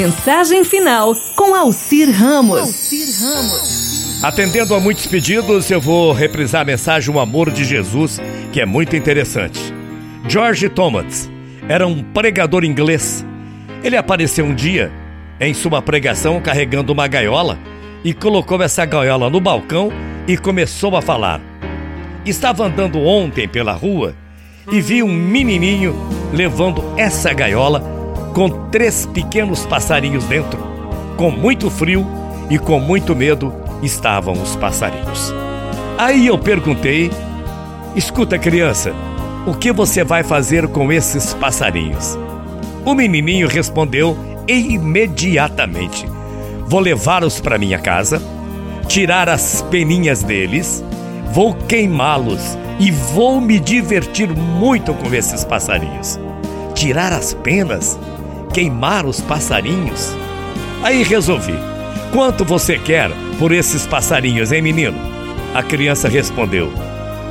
Mensagem final com Alcir Ramos. Ramos. Atendendo a muitos pedidos, eu vou reprisar a mensagem O Amor de Jesus, que é muito interessante. George Thomas era um pregador inglês. Ele apareceu um dia em sua pregação carregando uma gaiola e colocou essa gaiola no balcão e começou a falar. Estava andando ontem pela rua e vi um menininho levando essa gaiola com três pequenos passarinhos dentro. Com muito frio e com muito medo estavam os passarinhos. Aí eu perguntei: Escuta, criança, o que você vai fazer com esses passarinhos? O menininho respondeu imediatamente: Vou levá-los para minha casa, tirar as peninhas deles, vou queimá-los e vou me divertir muito com esses passarinhos. Tirar as penas, queimar os passarinhos. Aí resolvi: Quanto você quer por esses passarinhos, hein, menino? A criança respondeu: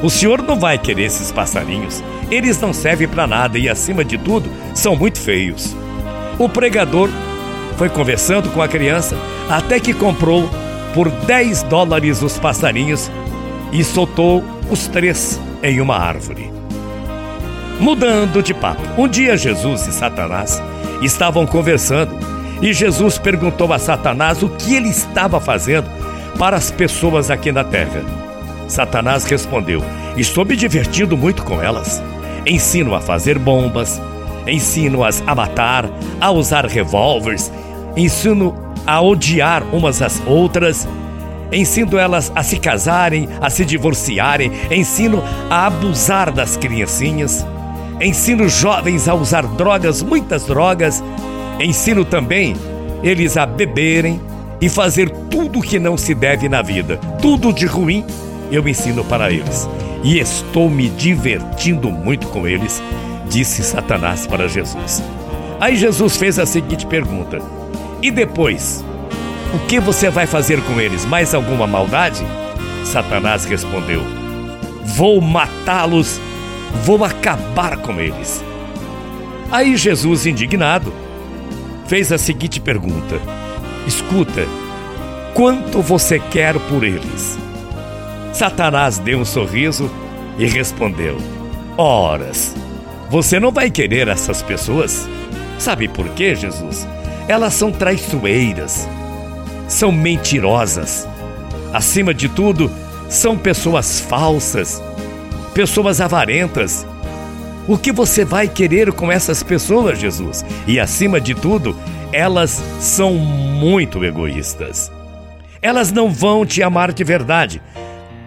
O senhor não vai querer esses passarinhos. Eles não servem para nada e, acima de tudo, são muito feios. O pregador foi conversando com a criança até que comprou por 10 dólares os passarinhos e soltou os três em uma árvore. Mudando de papo, um dia Jesus e Satanás estavam conversando e Jesus perguntou a Satanás o que ele estava fazendo para as pessoas aqui na terra. Satanás respondeu: Estou me divertindo muito com elas. Ensino a fazer bombas, ensino-as a matar, a usar revólveres, ensino a odiar umas às outras ensino elas a se casarem, a se divorciarem, ensino a abusar das criancinhas, ensino jovens a usar drogas, muitas drogas, ensino também eles a beberem e fazer tudo que não se deve na vida, tudo de ruim eu ensino para eles. E estou me divertindo muito com eles, disse Satanás para Jesus. Aí Jesus fez a seguinte pergunta: E depois? O que você vai fazer com eles? Mais alguma maldade? Satanás respondeu: Vou matá-los, vou acabar com eles. Aí Jesus, indignado, fez a seguinte pergunta: Escuta, quanto você quer por eles? Satanás deu um sorriso e respondeu: Horas, você não vai querer essas pessoas? Sabe por quê, Jesus? Elas são traiçoeiras são mentirosas. Acima de tudo, são pessoas falsas, pessoas avarentas. O que você vai querer com essas pessoas, Jesus? E acima de tudo, elas são muito egoístas. Elas não vão te amar de verdade.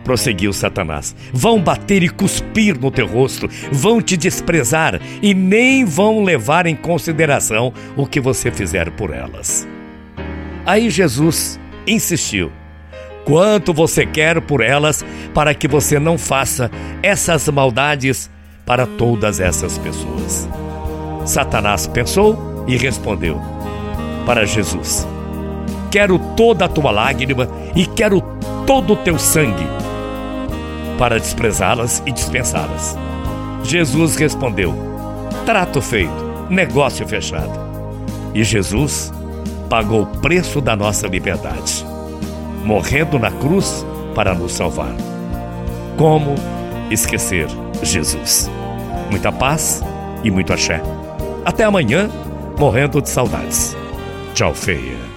Prosseguiu Satanás. Vão bater e cuspir no teu rosto, vão te desprezar e nem vão levar em consideração o que você fizer por elas. Aí Jesus insistiu: Quanto você quer por elas para que você não faça essas maldades para todas essas pessoas? Satanás pensou e respondeu para Jesus: Quero toda a tua lágrima e quero todo o teu sangue para desprezá-las e dispensá-las. Jesus respondeu: Trato feito, negócio fechado. E Jesus pagou o preço da nossa liberdade, morrendo na cruz para nos salvar. Como esquecer Jesus? Muita paz e muito axé. Até amanhã, morrendo de saudades. Tchau, feia.